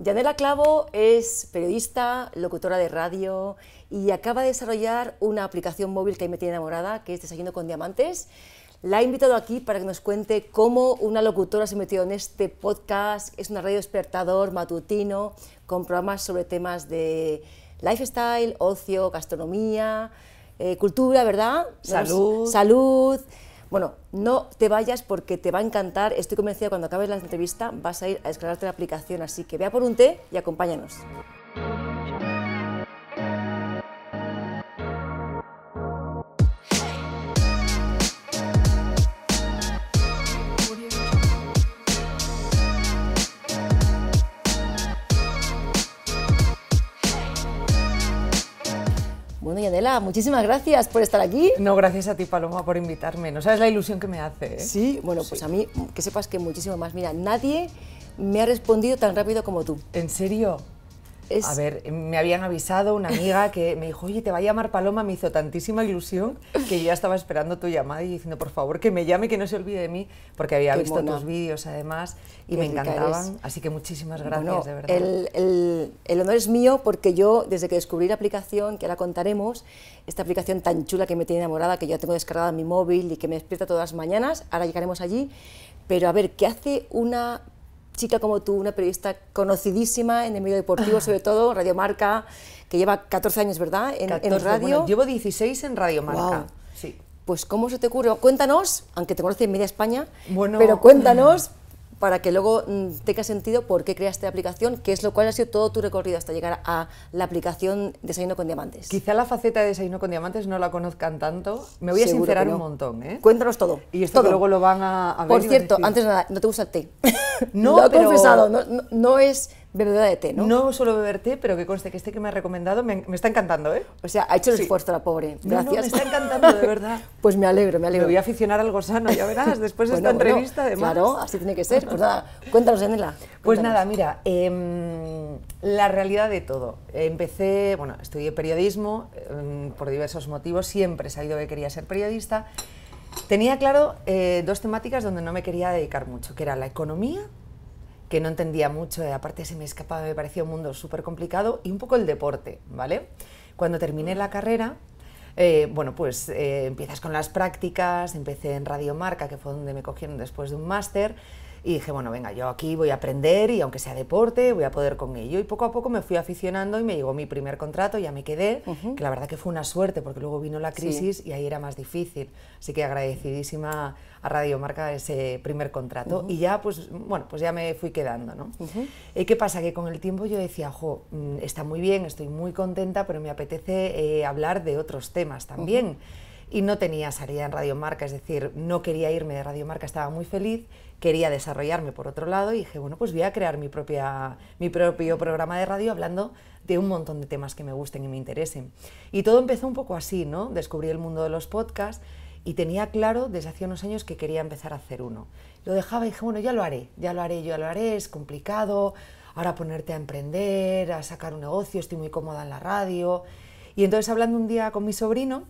Yanela Clavo es periodista, locutora de radio y acaba de desarrollar una aplicación móvil que me tiene enamorada, que es Desayuno con Diamantes. La he invitado aquí para que nos cuente cómo una locutora se metió en este podcast. Es una radio despertador matutino con programas sobre temas de lifestyle, ocio, gastronomía, eh, cultura, ¿verdad? Salud. Salud. Bueno, no te vayas porque te va a encantar. Estoy convencida cuando acabes la entrevista vas a ir a descargarte la aplicación. Así que vea por un té y acompáñanos. Bueno, Yanela, muchísimas gracias por estar aquí. No, gracias a ti, Paloma, por invitarme. No sabes la ilusión que me hace. ¿eh? Sí, bueno, pues a mí, que sepas que muchísimo más. Mira, nadie me ha respondido tan rápido como tú. ¿En serio? A ver, me habían avisado una amiga que me dijo, oye, te va a llamar Paloma, me hizo tantísima ilusión que yo ya estaba esperando tu llamada y diciendo, por favor, que me llame, que no se olvide de mí, porque había visto tus vídeos además y me encantaban. Así que muchísimas gracias, de verdad. El, el, honor es mío porque yo, desde que descubrí la aplicación, que ahora contaremos, esta aplicación tan chula que me tiene enamorada, que yo tengo descargada en mi móvil y que me despierta todas las mañanas, ahora llegaremos allí, pero a ver, ¿qué hace una chica como tú, una periodista conocidísima en el medio deportivo, sobre todo, Radio Marca, que lleva 14 años, ¿verdad?, en, en radio. llevo 16 en Radio Marca. Sí. Pues, ¿cómo se te ocurre? Cuéntanos, aunque te conoce en media España, bueno, pero cuéntanos para que luego mm, tenga sentido por qué creaste la aplicación, qué es lo cual ha sido todo tu recorrido hasta llegar a la aplicación Desayuno con Diamantes. Quizá la faceta de Desayuno con Diamantes no la conozcan tanto. Me voy a sincerar un montón, ¿eh? Cuéntanos todo. Y esto todo. luego lo van a, ver. Por cierto, antes de nada, no te gusta el té. No, lo he confesado, no, no es bebedora de té, ¿no? No suelo beber té, pero que conste que este que me ha recomendado me, está encantando, ¿eh? O sea, ha hecho el esfuerzo la pobre. Gracias. me está encantando, de verdad. pues me alegro, me alegro. Me voy a aficionar a algo sano, ya verás, después de esta entrevista, además. Claro, así tiene que ser. Pues nada, cuéntanos, Enela. Pues nada, mira, em, la realidad de todo. Empecé, bueno, estudié periodismo em, por diversos motivos, siempre he sabido que quería ser periodista. Tenía claro eh, dos temáticas donde no me quería dedicar mucho, que era la economía que no entendía mucho, eh, aparte se me escapaba, me parecía un mundo súper complicado, y un poco el deporte, ¿vale? Cuando terminé la carrera, eh, bueno, pues eh, empiezas con las prácticas, empecé en Radio Marca, que fue donde me cogieron después de un máster, y dije, bueno, venga, yo aquí voy a aprender y aunque sea deporte, voy a poder con ello. Y poco a poco me fui aficionando y me llegó mi primer contrato, ya me quedé, que la verdad que fue una suerte porque luego vino la crisis y ahí era más difícil. Así que agradecidísima a Radio Marca ese primer contrato. Y ya, pues, bueno, pues ya me fui quedando, ¿no? ¿Y qué pasa? Que con el tiempo yo decía, jo, mm, está muy bien, estoy muy contenta, pero me apetece eh, hablar de otros temas también. Y no tenía salida en Radio Marca, es decir, no quería irme de Radio Marca, estaba muy feliz quería desarrollarme por otro lado y dije, bueno, pues voy a crear mi, propia, mi propio programa de radio hablando de un montón de temas que me gusten y me interesen. Y todo empezó un poco así, ¿no? Descubrí el mundo de los podcasts y tenía claro desde hace unos años que quería empezar a hacer uno. Lo dejaba y dije, bueno, ya lo haré, ya lo haré, ya lo haré, es complicado, ahora ponerte a emprender, a sacar un negocio, estoy muy cómoda en la radio. Y entonces hablando un día con mi sobrino,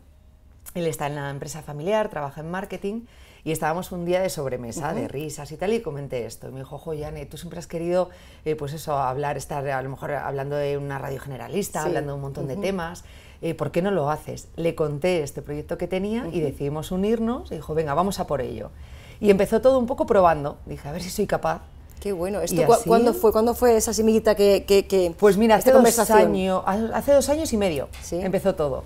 él está en la empresa familiar, trabaja en marketing, y estábamos un día de sobremesa, de risas y tal, y comenté esto. Y me dijo, ojo, Yane, tú siempre has querido, eh, pues eso, hablar, estar a lo mejor hablando de una radio generalista, hablando de un montón de temas. Eh, ¿Por qué no lo haces? Le conté este proyecto que tenía y decidimos unirnos. Y dijo, venga, vamos a por ello. Y empezó todo un poco probando. Dije, a ver si soy capaz. Qué bueno. ¿Esto ¿cuándo, fue, ¿Cuándo fue esa semillita que, que, Pues mira, hace dos, años, hace dos años y medio empezó todo.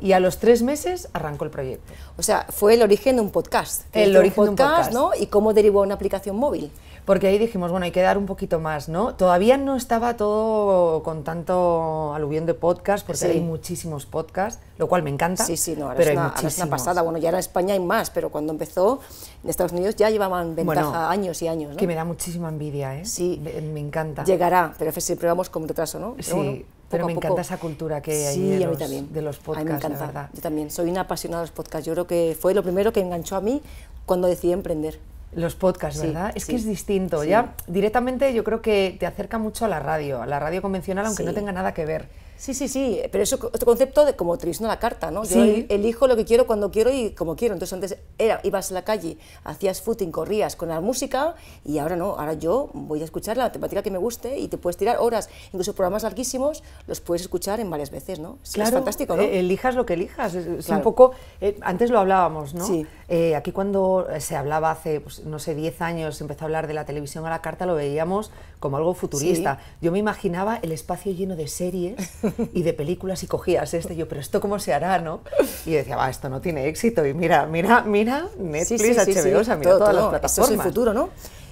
Y a los tres meses arrancó el proyecto. O sea, fue el origen de un podcast. El origen de un podcast, ¿no? ¿Y cómo derivó una aplicación móvil? Porque ahí dijimos, bueno, hay que dar un poquito más, ¿no? Todavía no estaba todo con tanto aluvión de podcast, porque hay muchísimos podcasts, lo cual me encanta. Sí, sí, no, ahora, pero es, una, es una pasada. Bueno, ya en España hay más, pero cuando empezó en Estados Unidos ya llevaban ventaja años y años, ¿no? Que me da muchísima envidia, ¿eh? Sí. Me, encanta. Llegará, pero siempre vamos con retraso, ¿no? sí. Pero me encanta esa cultura que hay de, los, también. de, los, podcasts. A mí me encanta. verdad. Yo también, soy una apasionada de los podcasts. Yo creo que fue lo primero que enganchó a mí cuando decidí emprender. Los podcasts, ¿verdad? es que es distinto. Ya directamente yo creo que te acerca mucho a la radio, a la radio convencional, aunque no tenga nada que ver. Sí, sí, sí, pero eso otro concepto de como a la carta, ¿no? Yo Sí. elijo lo que quiero cuando quiero y como quiero. Entonces antes era, ibas a la calle, hacías footing, corrías con la música y ahora no, ahora yo voy a escuchar la temática que me guste y te puedes tirar horas, incluso programas larguísimos los puedes escuchar en varias veces, ¿no? Es- es fantástico, ¿no? eh, elijas lo que elijas. Es, es Claro. un poco. eh, antes lo hablábamos, ¿no? Sí. Eh, aquí cuando se hablaba hace, pues, no sé, 10 años, se empezó a hablar de la televisión a la carta, lo veíamos como algo futurista. Yo me imaginaba el espacio lleno de series y de películas y cogías este, yo, pero esto cómo se hará, ¿no? Y decía, va, esto no tiene éxito. Y mira, mira, mira, Netflix, Sí, sí, sí, sí, HBO, o sea, mira todo, todas todo. las Esto es plataformas. el futuro, ¿no?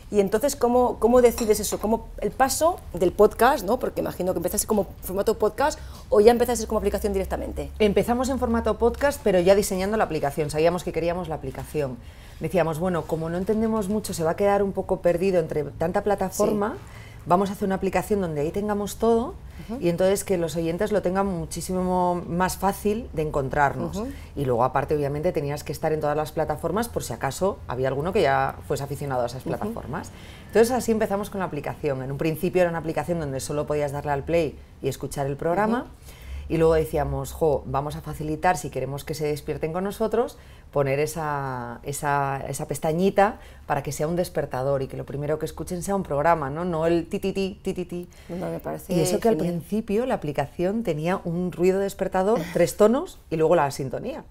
Y entonces, ¿cómo, ¿cómo decides eso? ¿Cómo el paso del podcast, ¿no? Porque imagino que empezaste como formato podcast o ya empezaste como aplicación directamente. Empezamos en formato podcast, pero ya diseñando la aplicación. Sabíamos que queríamos la aplicación. Decíamos, bueno, como no entendemos mucho, se va a quedar un poco perdido entre tanta plataforma. Vamos a hacer una aplicación donde ahí tengamos todo y entonces que los oyentes lo tengan muchísimo más fácil de encontrarnos. Y luego, aparte, obviamente, tenías que estar en todas las plataformas por si acaso había alguno que ya fuese aficionado a esas plataformas. Entonces, así empezamos con la aplicación. En un principio era una aplicación donde solo podías darle al play y escuchar el programa. Y luego decíamos, jo, vamos a facilitar, si queremos que se despierten con nosotros, poner esa, esa, esa pestañita para que sea un despertador y que lo primero que escuchen sea un programa, ¿no? No el ti, ti, ti, ti, ti, ti. No, me parece Y eso que al principio la aplicación tenía un ruido despertador, tres tonos y luego la sintonía.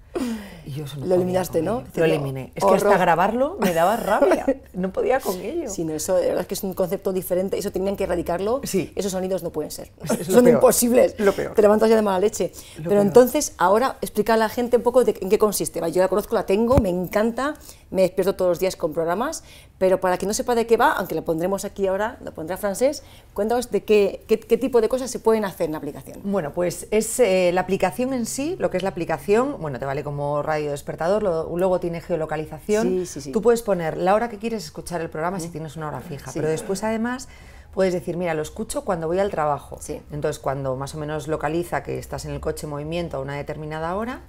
Y yo eso no Lo eliminaste, ¿no? ello. Lo eliminé. Es que hasta grabarlo me daba rabia. No podía con ello. Sí, no, eso de verdad es que es un concepto diferente, eso tenían que erradicarlo, Sí. esos sonidos no pueden ser, Es son peor, imposibles, lo peor. te levantas ya de mala leche. Pero peor. entonces, ahora explica a la gente un poco de en qué consiste, yo la conozco, la tengo, me encanta, me despierto todos los días con programas, pero para quien no sepa de qué va, aunque lo pondremos aquí ahora, lo pondrá francés, cuéntanos de qué, qué, qué tipo de cosas se pueden hacer en la aplicación. Bueno, pues es eh, la aplicación en sí, lo que es la aplicación, bueno, te vale como radio despertador, lo- luego tiene geolocalización. Sí, sí, sí. Tú puedes poner la hora que quieres escuchar el programa si tienes una hora fija, Sí. pero después además puedes decir, mira, lo escucho cuando voy al trabajo. Sí. Entonces, cuando más o menos localiza que estás en el coche en movimiento a una determinada hora,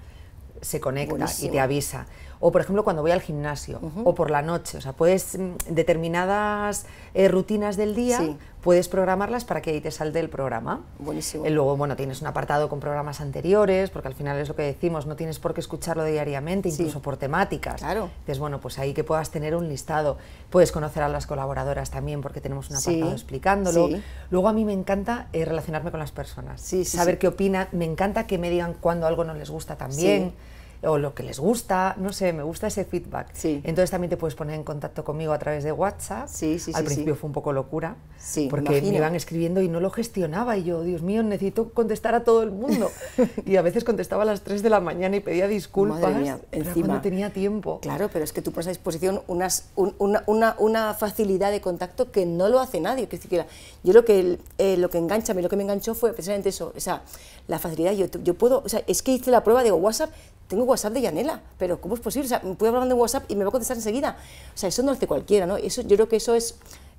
se conecta y te avisa. O, por ejemplo, cuando voy al gimnasio o por la noche. O sea, puedes, mm, determinadas eh, rutinas del día, Sí. puedes programarlas para que ahí te salte el programa. Buenísimo. Eh, Luego, bueno, tienes un apartado con programas anteriores, porque al final es lo que decimos, no tienes por qué escucharlo diariamente, Sí. incluso por temáticas. Claro. Entonces, bueno, pues ahí que puedas tener un listado. Puedes conocer a las colaboradoras también, porque tenemos un Sí, apartado explicándolo. sí. Luego, a mí me encanta eh, relacionarme con las personas, Sí, sí, saber qué opinan. Me encanta que me digan cuando algo no les gusta también. O lo que les gusta, no sé, me gusta ese feedback. Sí. Entonces también te puedes poner en contacto conmigo a través de WhatsApp. Sí, sí, Al principio fue un poco locura, porque me iban escribiendo y no lo gestionaba y yo, Dios mío, necesito contestar a todo el mundo. y a veces contestaba a las 3 de la mañana y pedía disculpas, Madre mía, pero encima. cuando tenía tiempo. Claro, pero es que tú pones a disposición unas, un- una, una- una facilidad de contacto que no lo hace nadie. Que siquiera, yo lo que, eh, lo que engancha, lo que me enganchó fue precisamente eso, o sea, la facilidad. Yo, yo puedo, o sea, es que hice la prueba, digo, WhatsApp, tengo WhatsApp de Yanela, pero ¿cómo es posible? O sea, me puedo hablar de WhatsApp y me va a contestar enseguida. O sea, eso no lo hace cualquiera, ¿no? Eso, yo creo que eso es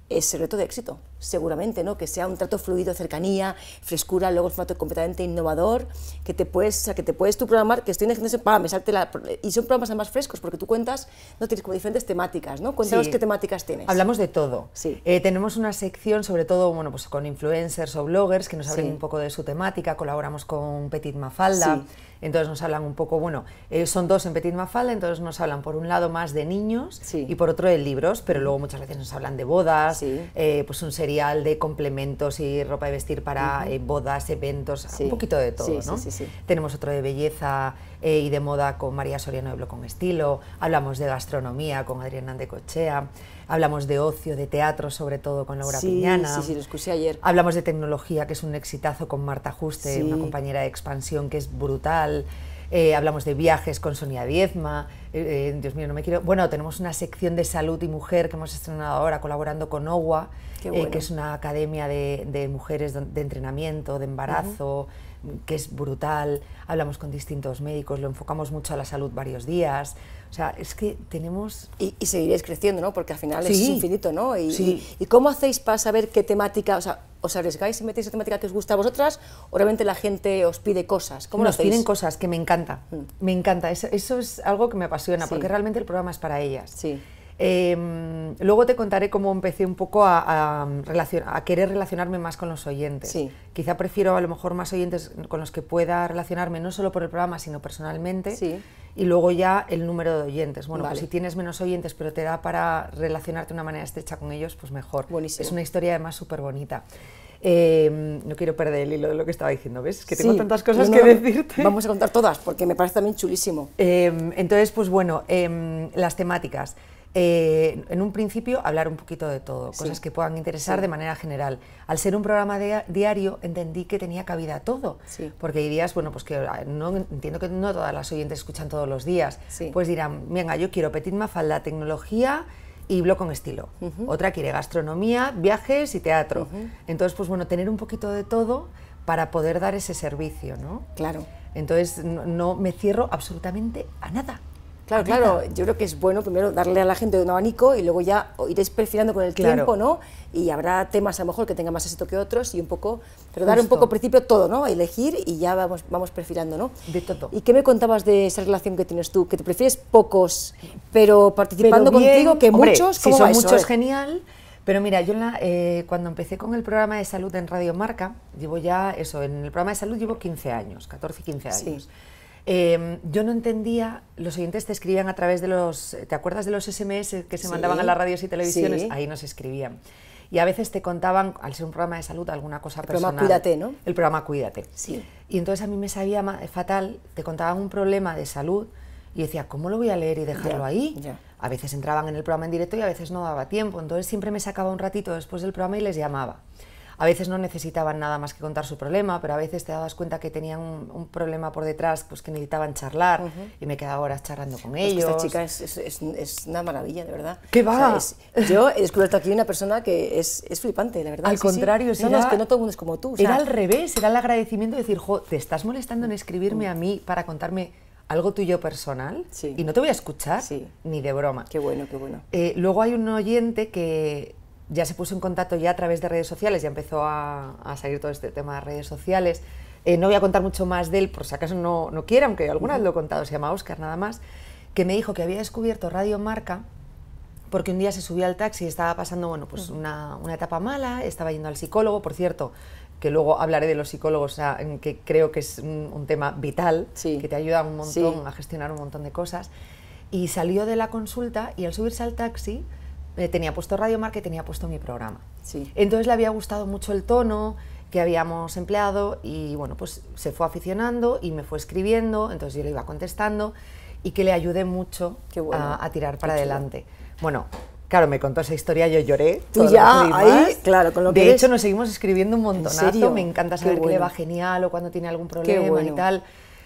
es el reto de éxito, seguramente, ¿no? Que sea un trato fluido, cercanía, frescura, luego un formato completamente innovador, que te puedes, o sea, que te puedes tú programar, que estoy en el gimnasio, pa, me salte la... Y son programas además frescos, porque tú cuentas, no tienes como diferentes temáticas, ¿no? Cuéntanos Sí. qué temáticas tienes. Hablamos de todo. Sí. Eh, tenemos una sección, sobre todo, bueno, pues con influencers o bloggers que nos hablan Sí. un poco de su temática. Colaboramos con Petit Mafalda. Sí. Entonces nos hablan un poco, bueno, eh, son dos en Petit Mafalda, entonces nos hablan por un lado más de niños Sí. y por otro de libros, pero luego muchas veces nos hablan de bodas, Sí. eh, pues un serial de complementos y ropa de vestir para eh, bodas, eventos, Sí. un poquito de todo, Sí, sí, ¿no? sí, sí. Tenemos otro de belleza y de moda con María Soriano de Blog con Estilo. Hablamos de gastronomía con Adriana de Cochea. Hablamos de ocio, de teatro, sobre todo con Laura sí, Piñana. Sí, sí, lo escuché ayer. Hablamos de tecnología, que es un exitazo con Marta Juste, Sí. una compañera de expansión que es brutal. Eh, hablamos de viajes con Sonia Diezma. Eh, eh, Dios mío, no me quiero. Bueno, tenemos una sección de salud y mujer que hemos estrenado ahora colaborando con OWA, bueno. que es una academia de, de mujeres de entrenamiento, de embarazo, que es brutal. Hablamos con distintos médicos, lo enfocamos mucho a la salud varios días. O sea, es que tenemos Y, y seguiréis creciendo, ¿no? Porque al final es infinito, ¿no? Y, Sí. y- ¿y cómo hacéis para saber qué temática, o sea, os arriesgáis y metéis la temática que os gusta a vosotras o realmente la gente os pide cosas? ¿Cómo lo nos hacéis? Mm. piden cosas que me encanta, me encanta, eso, eso es algo que me apasiona, Sí. porque realmente el programa es para ellas. Sí. Em, luego te contaré cómo empecé un poco a, a, querer relacionarme más con los oyentes. Sí. Quizá prefiero a lo mejor más oyentes con los que pueda relacionarme no solo por el programa, sino personalmente. Sí. Y luego ya el número de oyentes. Bueno, pues si tienes menos oyentes, pero te da para relacionarte de una manera estrecha con ellos, pues mejor. Buenísimo. Es una historia además súper bonita. Em, no quiero perder el hilo de lo que estaba diciendo, ¿ves? Que tengo tantas cosas que decirte. Vamos a contar todas, porque me parece también chulísimo. Em, entonces, pues bueno, las temáticas. Eh, en un principio hablar un poquito de todo, cosas que puedan interesar de manera general. Al ser un programa diario entendí que tenía cabida todo, porque hay días, bueno, pues que ah, no, entiendo que no todas las oyentes escuchan todos los días, pues dirán, venga, yo quiero Petit Mafalda, tecnología y blog con estilo. Otra quiere gastronomía, viajes y teatro. Entonces, pues bueno, tener un poquito de todo para poder dar ese servicio, ¿no? Claro. Entonces, no me cierro absolutamente a nada. Claro, claro, yo creo que es bueno primero darle a la gente un abanico y luego ya iréis perfilando con el tiempo, ¿no? Y habrá temas a lo mejor que tengan más éxito que otros y un poco, pero dar un poco al principio todo, ¿no? A elegir y ya vamos, vamos perfilando, ¿no? De todo. ¿Y qué me contabas de esa relación que tienes tú? Que te prefieres pocos, pero participando contigo, que muchos, ¿cómo si son muchos, genial. Pero mira, yo eh, cuando empecé con el programa de salud en Radio Marca, llevo ya eso, en el programa de salud llevo 15 años, 14 y 15 años. Em, yo no entendía, los oyentes te escribían a través de los, ¿te acuerdas de los SMS que se mandaban a las radios y televisiones? Ahí nos escribían. Y a veces te contaban, al ser un programa de salud, alguna cosa el personal. El programa Cuídate, ¿no? El programa Cuídate. Sí. Y entonces a mí me sabía fatal, te contaban un problema de salud y decía, ¿cómo lo voy a leer y dejarlo ahí? A veces entraban en el programa en directo y a veces no daba tiempo. Entonces siempre me sacaba un ratito después del programa y les llamaba. A veces no necesitaban nada más que contar su problema, pero a veces te dabas cuenta que tenían un, problema por detrás, pues que necesitaban charlar y me quedaba horas charlando con ellos. esta chica es, es, es, una maravilla, de verdad. ¿Qué va? yo he descubierto aquí una persona que es, flipante, la verdad. Al contrario, sí. No, es que no todo el mundo es como tú. era al revés, era el agradecimiento de decir, jo, te estás molestando en escribirme a mí para contarme algo tuyo personal y no te voy a escuchar ni de broma. Qué bueno, qué bueno. Eh, luego hay un oyente que ya se puso en contacto ya a través de redes sociales, ya empezó a, a salir todo este tema de redes sociales. Eh, no voy a contar mucho más de él, por si acaso no, no quiere, aunque alguna vez lo he contado, se llama Oscar nada más, que me dijo que había descubierto Radio Marca porque un día se subió al taxi y estaba pasando bueno, pues una, una, etapa mala, estaba yendo al psicólogo, por cierto, que luego hablaré de los psicólogos, que creo que es un, tema vital, que te ayuda un montón a gestionar un montón de cosas. Y salió de la consulta y al subirse al taxi tenía puesto Radio Marca y tenía puesto mi programa. Sí. Entonces le había gustado mucho el tono que habíamos empleado y bueno, pues se fue aficionando y me fue escribiendo, entonces yo le iba contestando y que le ayudé mucho a, tirar para adelante. Bueno, Claro, me contó esa historia, yo lloré. Tú ya, ahí, claro, con lo que De hecho, nos seguimos escribiendo un montonazo. Me encanta saber que le va genial o cuando tiene algún problema y tal.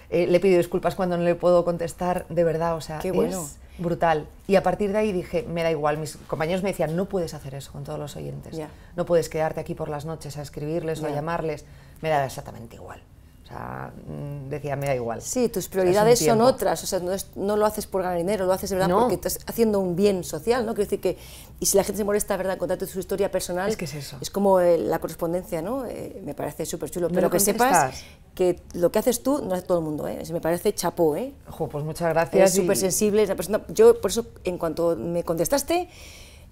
Eh, le pido disculpas cuando no le puedo contestar, de verdad, o sea, Qué bueno brutal. Y a partir de ahí dije, me da igual. Mis compañeros me decían, no puedes hacer eso con todos los oyentes. No puedes quedarte aquí por las noches a escribirles o a llamarles. Me da exactamente igual. Mm, decía, me da igual. Sí, tus prioridades son otras, o sea, no, lo haces por ganar dinero, lo haces de verdad porque estás haciendo un bien social, ¿no? Quiero decir que, y si la gente se molesta, ¿verdad?, contarte su historia personal, es que es eso. Es como eh, la correspondencia, ¿no? Eh, me parece súper chulo, pero que sepas que lo que haces tú no hace todo el mundo, ¿eh? Me parece chapó, ¿eh? pues muchas gracias. Es súper sensible, una persona, yo por eso, en cuanto me contestaste,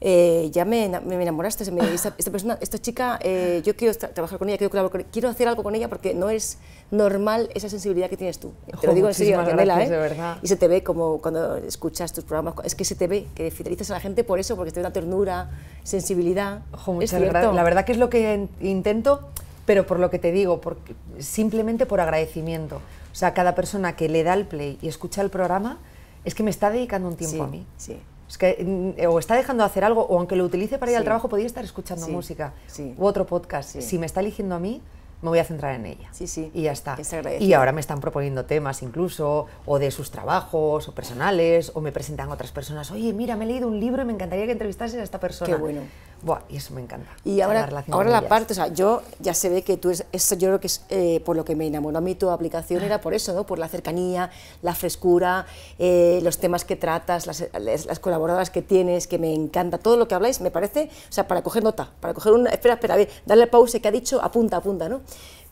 eh, ya me, me enamoraste, me, esta, esta, persona, esta chica, eh, yo quiero trabajar con ella, quiero colaborar quiero hacer algo con ella porque no es normal esa sensibilidad que tienes tú. Te lo digo en serio, Daniela, ¿eh? de verdad. Y se te ve como cuando escuchas tus programas, es que se te ve, que fidelizas a la gente por eso, porque te da ternura, sensibilidad. es cierto. La verdad que es lo que intento, pero por lo que te digo, porque, simplemente por agradecimiento. O sea, cada persona que le da el play y escucha el programa, es que me está dedicando un tiempo a mí. Sí. Es que mm, o está dejando de hacer algo, o aunque lo utilice para ir al trabajo, podría estar escuchando música u otro podcast. Si me está eligiendo a mí, me voy a centrar en ella. Sí, sí. Y ya está. Y ahora me están proponiendo temas incluso, o de sus trabajos, o personales, o me presentan otras personas. Oye, mira, me he leído un libro y me encantaría que entrevistases a esta persona. Qué bueno. Buah, y eso me encanta. Y ahora, la, ahora la parte, o sea, yo ya se ve que tú, es, eso yo creo que es eh, por lo que me enamoró a mí tu aplicación, era por eso, ¿no? Por la cercanía, la frescura, eh, los temas que tratas, las, las, colaboradoras que tienes, que me encanta, todo lo que habláis, me parece, o sea, para coger nota, para coger una, espera, espera, a ver, darle pausa que ha dicho, apunta, apunta, ¿no?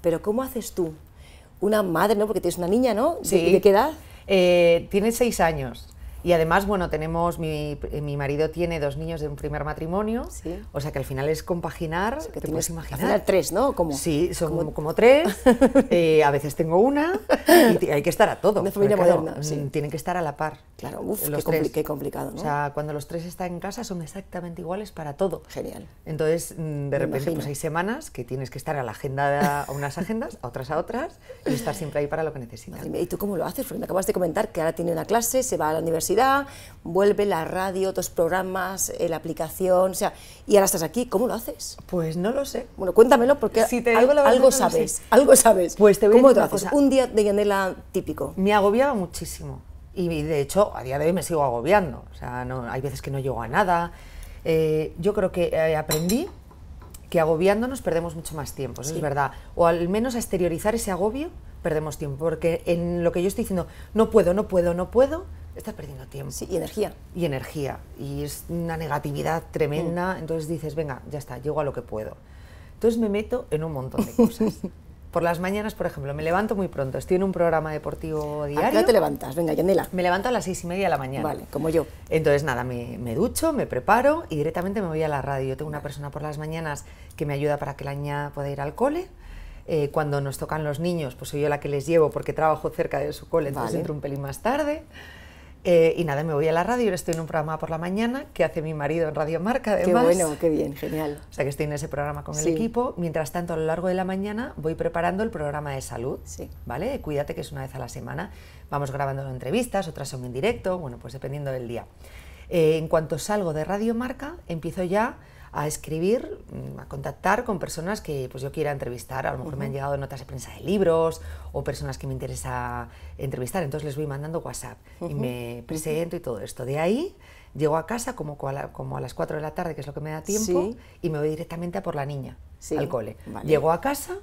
Pero ¿cómo haces tú? Una madre, ¿no? Porque tienes una niña, ¿no? Sí. ¿De, qué edad? Eh, tiene seis años. Y además, bueno, tenemos, mi, mi marido tiene dos niños de un primer matrimonio, Sí. o sea que al final es compaginar, Que te puedes al imaginar. final tres, ¿no? Como, Sí, son como, tres, eh, a veces tengo una, y hay que estar a todo. Una familia porque, claro, moderna, sí. mm, Tienen que estar a la par. Claro, uf, los qué, compli- qué complicado, ¿no? O sea, cuando los tres están en casa son exactamente iguales para todo. Genial. Entonces, mm, de Me repente, imagino. pues hay semanas que tienes que estar a la agenda, a unas agendas, a otras a otras, y estar siempre ahí para lo que necesitas. ¿Y tú cómo lo haces? Porque me acabas de comentar que ahora tiene una clase, se va a la universidad, vuelve la radio, otros programas, eh, la aplicación, o sea, y ahora estás aquí, ¿cómo lo haces? Pues no lo sé. Bueno, cuéntamelo porque Si te la algo lo sabes, algo sabes. Pues te voy a ¿Cómo decir te una haces? cosa. Un día de Yanela típico. Me agobiaba muchísimo. Y de hecho, a día de hoy me sigo agobiando. O sea, no, hay veces que no llego a nada. Eh, yo creo que eh, aprendí que agobiándonos perdemos mucho más tiempo, eso Sí. es verdad. O al menos a exteriorizar ese agobio perdemos tiempo. Porque en lo que yo estoy diciendo, no puedo, no puedo, no puedo, estás perdiendo tiempo. Sí, y energía. y energía. Y es una negatividad tremenda. Entonces dices, venga, ya está, llego a lo que puedo. Entonces me meto en un montón de cosas. Por las mañanas, por ejemplo, me levanto muy pronto. Estoy en un programa deportivo ¿A qué diario. hora te levantas? Venga, Yanela. Me levanto a las seis y media de la mañana. Vale, como yo. Entonces, nada, me, me ducho, me preparo y directamente me voy a la radio. Yo tengo una persona por las mañanas que me ayuda para que la niña pueda ir al cole. Eh, cuando nos tocan los niños, pues soy yo la que les llevo porque trabajo cerca de su cole, entonces Vale. entro un pelín más tarde. Eh, y nada, me voy a la radio, estoy en un programa por la mañana que hace mi marido en Radio Marca, Qué bueno, qué bien, genial. O sea que estoy en ese programa con Sí. el equipo. Mientras tanto, a lo largo de la mañana voy preparando el programa de salud. Sí. ¿Vale? Cuídate que es una vez a la semana. Vamos grabando entrevistas, otras son en directo, bueno, pues dependiendo del día. Eh, en cuanto salgo de Radio Marca, empiezo ya a escribir, mm, a contactar con personas que pues, yo quiera entrevistar. A lo mejor me han llegado notas de prensa de libros o personas que me interesa entrevistar. Entonces les voy mandando WhatsApp y me presento y todo esto. De ahí llego a casa como, a la- como a las 4 de la tarde, que es lo que me da tiempo, Sí. y me voy directamente a por la niña Sí, al cole. vale. Llego a casa,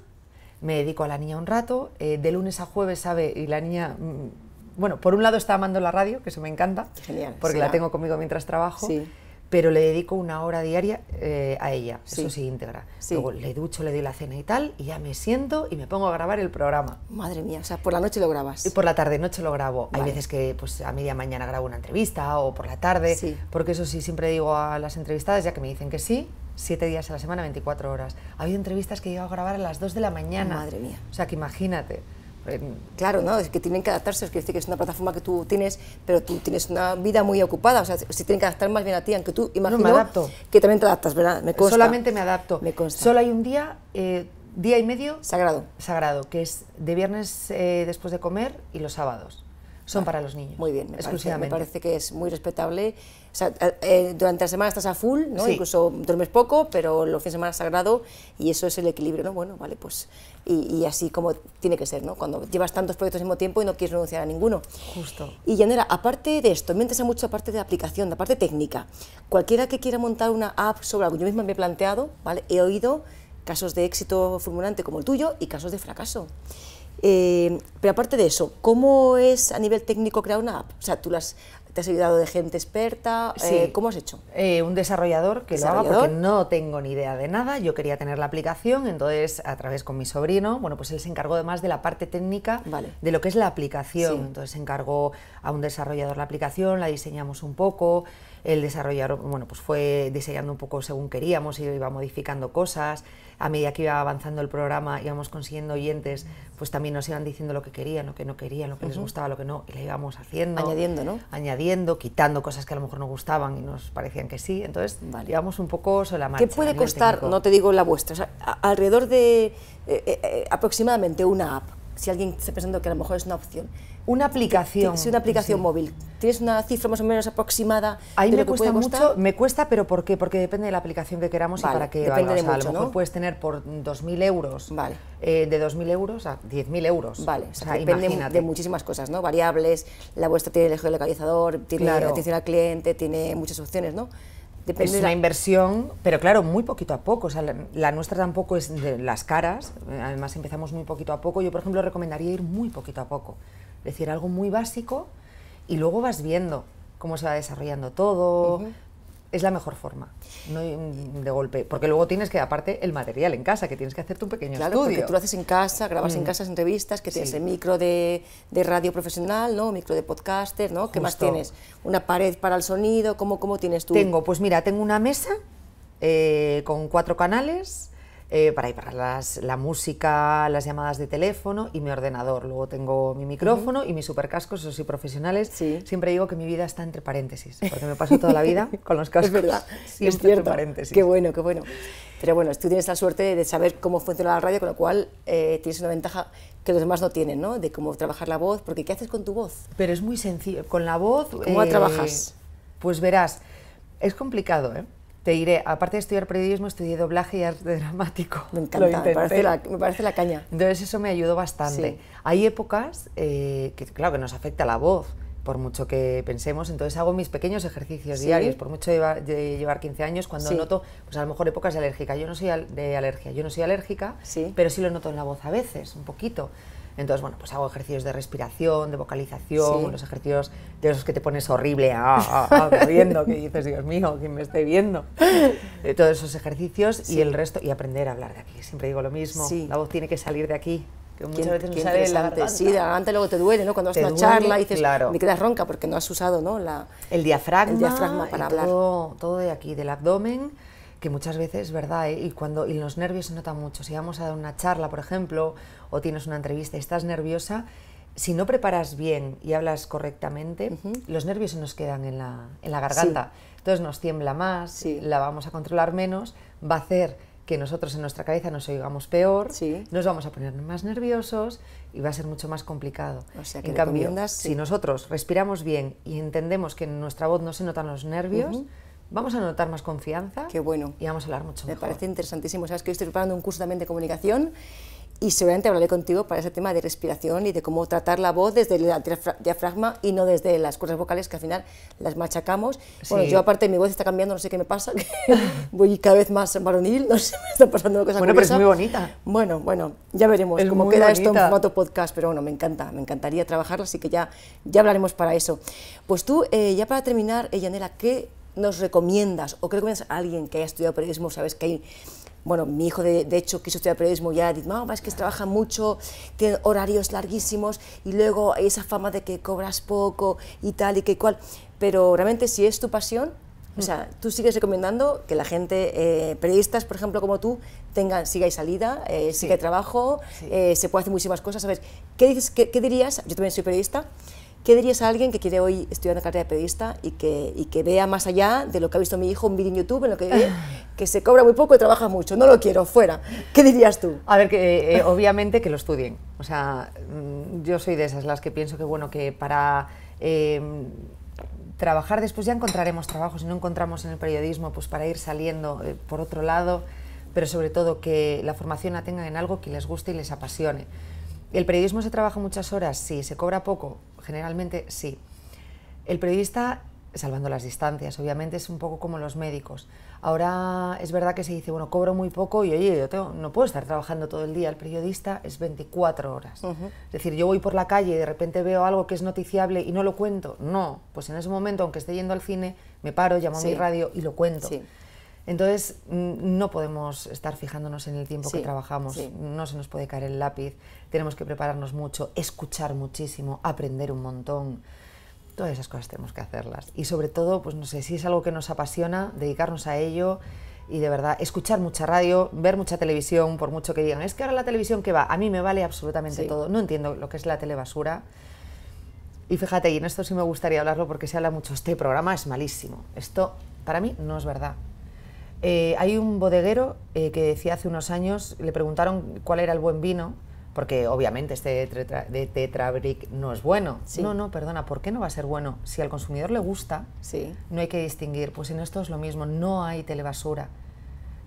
me dedico a la niña un rato, eh, de lunes a jueves, ¿sabe? Y la niña, mm, bueno, por un lado está amando la radio, que eso me encanta, Genial, porque la tengo conmigo mientras trabajo. Pero le dedico una hora diaria eh, a ella, Sí. eso sí íntegra. Sí. Luego le ducho, le doy la cena y tal, y ya me siento y me pongo a grabar el programa. Madre mía, o sea, por la noche lo grabas. Y por la tarde noche lo grabo. Hay veces que pues, a media mañana grabo una entrevista o por la tarde, Sí. porque eso sí, siempre digo a las entrevistadas, ya que me dicen que sí, siete días a la semana, 24 horas. Ha habido entrevistas que he llegado a grabar a las 2 de la mañana. Madre mía. O sea, que imagínate. Claro, ¿no? Es que tienen que adaptarse, es que decir que es una plataforma que tú tienes, pero tú tienes una vida muy ocupada, o sea, se tienen que adaptar más bien a ti, aunque tú imagino adapto. que también te adaptas, ¿verdad? Me consta. Solamente me adapto. Me consta. Solo hay un día, eh, día y medio Sagrado. sagrado, que es de viernes eh, después de comer y los sábados. Son para los niños. Muy bien, me parece, me exclusivamente. parece que es muy respetable. O sea, eh, eh, durante la semana estás a full, ¿no? Sí. Incluso duermes poco, pero los fines de semana es sagrado y eso es el equilibrio, ¿no? Bueno, vale, pues y, y así como tiene que ser, ¿no? Cuando llevas tantos proyectos al mismo tiempo y no quieres renunciar a ninguno. Justo. Y Yanela, aparte de esto, me interesa mucho la parte de aplicación, la parte técnica. Cualquiera que quiera montar una app sobre algo, yo misma me he planteado, ¿vale? He oído casos de éxito fulminante como el tuyo y casos de fracaso. Eh, pero aparte de eso, ¿cómo es a nivel técnico crear una app? O sea, tú las, te has ayudado de gente experta, eh, Sí. ¿cómo has hecho? Eh, un desarrollador que lo haga porque ¿Desarrollador? no tengo ni idea de nada. Yo quería tener la aplicación, entonces a través con mi sobrino, bueno, pues él se encargó además de la parte técnica Vale. de lo que es la aplicación. Sí. Entonces se encargó a un desarrollador la aplicación, la diseñamos un poco. El desarrollador, bueno, pues fue diseñando un poco según queríamos y iba modificando cosas. A medida que iba avanzando el programa, íbamos consiguiendo oyentes, pues también nos iban diciendo lo que querían, lo que no querían, lo que les gustaba, lo que no, y le íbamos haciendo Añadiendo, ¿no? añadiendo, quitando cosas que a lo mejor no gustaban y nos parecían que sí. Entonces, Vale. un poco sobre la marcha. ¿Qué puede costar, técnico. no te digo la vuestra, o sea, a- alrededor de eh, eh, eh, aproximadamente una app? Si alguien está pensando que a lo mejor es una opción. Una aplicación. Sí, una aplicación sí. móvil. ¿Tienes una cifra más o menos aproximada Ahí me cuesta mucho, me cuesta, pero ¿por qué? Porque depende de la aplicación que queramos Vale, y para qué depende valga. de O sea, a mucho, lo mejor ¿no? puedes tener por 2.000 euros, Vale. eh, de 2.000 euros a 10.000 euros. Vale, o o sea, sea, que depende imagínate. de muchísimas cosas, ¿no? Variables, la vuestra tiene el geolocalizador, tiene Claro. atención al cliente, tiene muchas opciones, ¿no? Depende Es de una la- inversión, pero claro, muy poquito a poco. O sea, la, la nuestra tampoco es de las caras. eh, Además, empezamos muy poquito a poco. Yo, por ejemplo, recomendaría ir muy poquito a poco. Es decir, algo muy básico y luego vas viendo cómo se va desarrollando todo. Es la mejor forma, no de golpe, porque luego tienes que, aparte, el material en casa, que tienes que hacerte un pequeño claro, estudio. porque tú lo haces en casa, grabas en Mm. casa entrevistas, que tienes Sí. el micro de, de radio profesional, ¿no? Micro de podcaster, ¿no? ¿Qué más tienes? Una pared para el sonido, ¿cómo, cómo tienes tú? Tengo, pues mira, tengo una mesa eh, con cuatro canales eh, para, para las- la música, las llamadas de teléfono y mi ordenador. Luego tengo mi micrófono y mis supercascos, esos sí profesionales. Sí. Siempre digo que mi vida está entre paréntesis, porque me paso toda la vida con los cascos. Es verdad, siempre es entre paréntesis. Qué bueno, qué bueno. Pero bueno, tú tienes la suerte de saber cómo funciona la radio, con lo cual eh, tienes una ventaja que los demás no tienen, ¿no? De cómo trabajar la voz, porque ¿qué haces con tu voz? Pero es muy sencillo. Con la voz. ¿Cómo la trabajas? Pues verás, es complicado, ¿eh? Te diré, aparte de estudiar periodismo, estudié doblaje y arte dramático. Me encanta, me parece, la, me parece la caña. Entonces eso me ayudó bastante. Sí. Hay épocas eh, que, claro, que nos afecta la voz, por mucho que pensemos. Entonces hago mis pequeños ejercicios Sí. diarios, por mucho lleva- de llevar 15 años, cuando Sí. noto, pues a lo mejor épocas de alérgica. Yo no soy al- de alergia, yo no soy alérgica, Sí. pero sí lo noto en la voz a veces, un poquito. Entonces, bueno, pues hago ejercicios de respiración, de vocalización, Sí. los ejercicios de esos que te pones horrible, ah, ah, ah, corriendo, que dices, Dios mío, ¿quién me esté viendo? Eh, todos esos ejercicios Sí. y el resto, y aprender a hablar de aquí. Siempre digo lo mismo, Sí. la voz tiene que salir de aquí, que muchas veces no sale la garganta. Sí, la garganta luego te duele, ¿no? Cuando vas a una charla y dices, claro. me quedas ronca porque no has usado, ¿no? La, El diafragma, El diafragma para hablar. Todo, todo de aquí, del abdomen, que muchas veces, ¿verdad? ¿eh? Y cuando y los nervios se notan mucho. Si vamos a dar una charla, por ejemplo, o tienes una entrevista y estás nerviosa, si no preparas bien y hablas correctamente, los nervios se nos quedan en la, en la garganta. Entonces nos tiembla más, Sí. la vamos a controlar menos, va a hacer que nosotros en nuestra cabeza nos oigamos peor, Sí. nos vamos a poner más nerviosos y va a ser mucho más complicado. O sea, que en cambio, si sí. nosotros respiramos bien y entendemos que en nuestra voz no se notan los nervios, vamos a notar más confianza Qué bueno. y vamos a hablar mucho Me mejor. parece interesantísimo. Sabes que yo estoy preparando un curso también de comunicación y seguramente hablaré contigo para ese tema de respiración y de cómo tratar la voz desde el diafra- diafragma y no desde las cuerdas vocales que al final las machacamos. Bueno, Sí. yo aparte mi voz está cambiando, no sé qué me pasa, voy cada vez más varonil, no sé, me está pasando una cosa Bueno, pero es curiosa. muy bonita. Bueno, bueno, ya veremos Es cómo queda esto en bonita. formato podcast, pero bueno, me encanta, me encantaría trabajarlo, así que ya, ya hablaremos para eso. Pues tú, eh, ya para terminar, eh, Yanela, ¿qué nos recomiendas o qué recomiendas a alguien que haya estudiado periodismo? Sabes que hay, bueno, mi hijo de, de hecho quiso estudiar periodismo y ya dice, no, es que trabaja mucho, tiene horarios larguísimos y luego hay esa fama de que cobras poco y tal y que cual, pero realmente si es tu pasión, o sea, tú sigues recomendando que la gente, eh, periodistas, por ejemplo, como tú, tengan, sigáis salida, eh, siga trabajo, Sí. eh, se puede hacer muchísimas cosas. ¿sabes? ¿Qué, dices, qué, qué dirías? Yo también soy periodista. ¿Qué dirías a alguien que quiere hoy estudiar una carrera de periodista y que, y que vea más allá de lo que ha visto mi hijo, un vídeo en YouTube, en lo que ve que se cobra muy poco y trabaja mucho? No lo quiero, fuera. ¿Qué dirías tú? A ver, que eh, obviamente que lo estudien. O sea, mm, yo soy de esas las que pienso que, bueno, que para eh, trabajar después ya encontraremos trabajo. Si no encontramos en el periodismo, pues para ir saliendo eh, por otro lado, pero sobre todo que la formación la tengan en algo que les guste y les apasione. ¿El periodismo se trabaja muchas horas? Sí. ¿Se cobra poco? Generalmente sí. El periodista, salvando las distancias, obviamente es un poco como los médicos. Ahora es verdad que se dice, bueno, cobro muy poco y oye, yo tengo- no puedo estar trabajando todo el día. El periodista es 24 horas. Es decir, yo voy por la calle y de repente veo algo que es noticiable y no lo cuento. No, pues en ese momento, aunque esté yendo al cine, me paro, llamo Sí. a mi radio y lo cuento. Sí. Entonces, no podemos estar fijándonos en el tiempo Sí, que trabajamos, sí. no se nos puede caer el lápiz, tenemos que prepararnos mucho, escuchar muchísimo, aprender un montón. Todas esas cosas tenemos que hacerlas. Y sobre todo, pues no sé, si es algo que nos apasiona, dedicarnos a ello y de verdad escuchar mucha radio, ver mucha televisión, por mucho que digan, es que ahora la televisión que va, a mí me vale absolutamente Sí. todo. No entiendo lo que es la telebasura. Y fíjate, y en esto sí me gustaría hablarlo porque se habla mucho, este programa es malísimo. Esto para mí no es verdad. Eh, hay un bodeguero eh, que decía hace unos años, le preguntaron cuál era el buen vino, porque obviamente este de Tetra, de Tetrabric no es bueno. Sí. No, no, perdona, ¿por qué no va a ser bueno? Si al consumidor le gusta, Sí. no hay que distinguir. Pues en esto es lo mismo, no hay telebasura.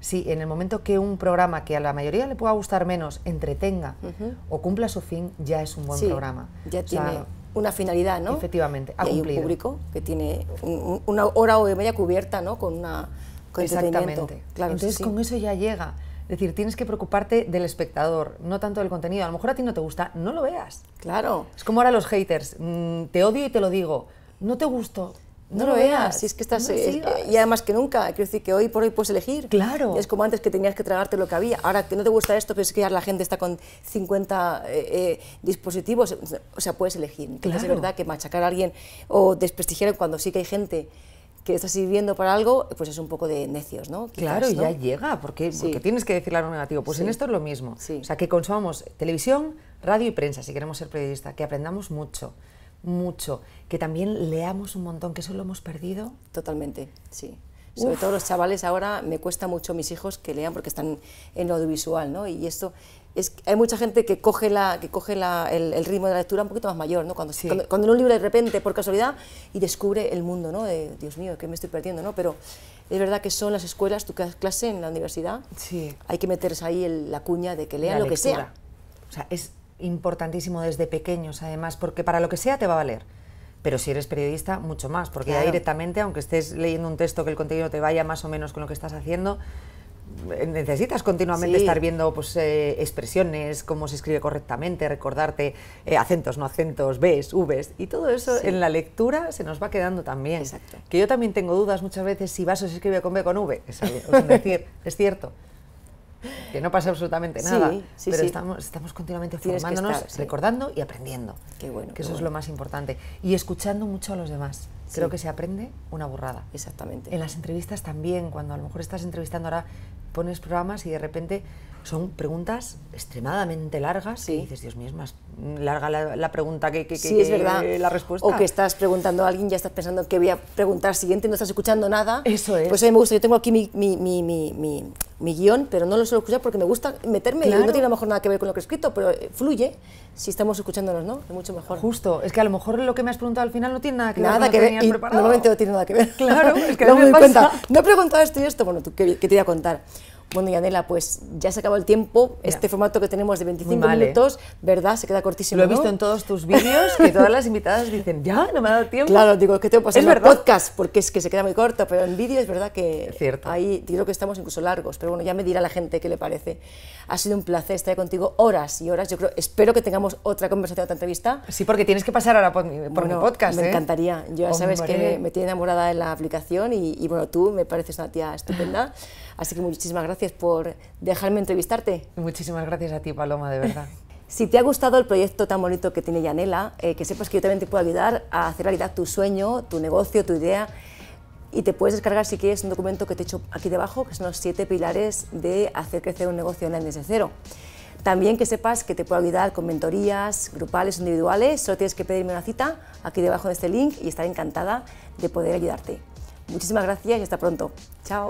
Sí, en el momento que un programa que a la mayoría le pueda gustar menos entretenga Ujú. o cumpla su fin, ya es un buen Sí, programa. Ya O sea, tiene una finalidad, ¿no? Efectivamente, ha y hay un público que tiene un- un- una hora o media cubierta, ¿no? Con una con. Exactamente. Claro, Entonces sí. con eso ya llega. Es decir, tienes que preocuparte del espectador, no tanto del contenido. A lo mejor a ti no te gusta, no lo veas. Claro. Es como ahora los haters, mm, te odio y te lo digo. No te gustó, No, lo veas, si es que estás... no eh, y además que nunca, quiero decir que hoy por hoy puedes elegir. Claro. Es como antes que tenías que tragarte lo que había. Ahora que no te gusta esto, pero es que ya la gente está con 50 eh, eh, dispositivos, o sea, puedes elegir. Claro. es verdad que machacar a alguien o desprestigiar cuando sí que hay gente que está sirviendo para algo, pues es un poco de necios, ¿no? Quizás, Claro, y ¿no? ya llega, porque, Sí. porque tienes que decirle algo negativo. Pues en esto es lo mismo. Sí. O sea, que consumamos televisión, radio y prensa, si queremos ser periodista, que aprendamos mucho, mucho, que también leamos un montón, que eso lo hemos perdido. Totalmente, sí. Sobre todo los chavales ahora me cuesta mucho mis hijos que lean porque están en lo audiovisual, ¿no? Y esto es hay mucha gente que coge la que coge la- el, el ritmo de la lectura un poquito más mayor, ¿no? Cuando, Sí. cuando, cuando lee un libro de repente por casualidad y descubre el mundo, ¿no? De, Dios mío, que me estoy perdiendo, ¿no? Pero es verdad que son las escuelas, tú que das clase en la universidad, Sí. hay que meterse ahí el- la cuña de que lean La lo que lectura. sea. O sea, es importantísimo desde pequeños, además, porque para lo que sea te va a valer. Pero si eres periodista, mucho más, porque ya Claro. directamente, aunque estés leyendo un texto que el contenido te vaya más o menos con lo que estás haciendo, necesitas continuamente Sí. estar viendo pues, eh, expresiones, cómo se escribe correctamente, recordarte eh, acentos, no acentos, Bs, Vs, y todo eso Sí. en la lectura se nos va quedando también. Exacto. Que yo también tengo dudas muchas veces si vaso se escribe con B con V. Es, decir, es cierto. Que no pasa absolutamente nada, sí, pero sí. Estamos, estamos continuamente formándonos, estar, recordando y aprendiendo. Qué bueno, Que eso es lo más importante. Y escuchando mucho a los demás. Creo que se aprende una burrada. Exactamente. En las entrevistas también, cuando a lo mejor estás entrevistando ahora, pones programas y de repente son preguntas extremadamente largas Sí. y dices, Dios mío, es más larga la, la pregunta que, que- Sí, que- es verdad. la respuesta. O que estás preguntando a alguien, ya estás pensando qué voy a preguntar siguiente y no estás escuchando nada. Eso es. Pues a mí me gusta, yo tengo aquí mi, mi, mi, mi, mi- guion, pero no lo suelo escuchar porque me gusta meterme y no tiene a lo mejor nada que ver con lo que he escrito, pero eh, fluye si estamos escuchándonos, ¿no? Es mucho mejor. Justo, es que a lo mejor lo que me has preguntado al final no tiene nada que ver Nada con que lo que ver, y normalmente no tiene nada que ver. Claro, es que mí me me doy cuenta, pasa. no he preguntado esto y esto, bueno, ¿tú qué, qué te voy a contar? Bueno, Yanela, pues ya se acabó el tiempo, este formato que tenemos de 25 Muy mal, ¿eh? minutos, ¿verdad? Se queda cortísimo, Lo he ¿no? visto en todos tus vídeos, que todas las invitadas dicen, ya, no me ha dado tiempo. Claro, digo, que tengo que pasar Es verdad. podcast porque es que se queda muy corto, pero en vídeo es verdad que Cierto. ahí creo que estamos incluso largos, pero bueno, ya me dirá la gente qué le parece. Ha sido un placer estar contigo horas y horas. Yo creo, espero que tengamos otra conversación, otra entrevista. Sí, porque tienes que pasar ahora por mi, por mi Bueno, podcast. Me ¿eh? encantaría. Yo ya sabes que me, me tiene enamorada en la aplicación y, y, bueno, tú me pareces una tía estupenda. Así que muchísimas gracias por dejarme entrevistarte. Muchísimas gracias a ti, Paloma, de verdad. Si te ha gustado el proyecto tan bonito que tiene Yanela, eh, que sepas que yo también te puedo ayudar a hacer realidad tu sueño, tu negocio, tu idea. Y te puedes descargar si quieres un documento que te he hecho aquí debajo, que son los siete pilares de hacer crecer un negocio online desde cero. También que sepas que te puedo ayudar con mentorías grupales o individuales, solo tienes que pedirme una cita aquí debajo de este link y estaré encantada de poder ayudarte. Muchísimas gracias y hasta pronto. Chao.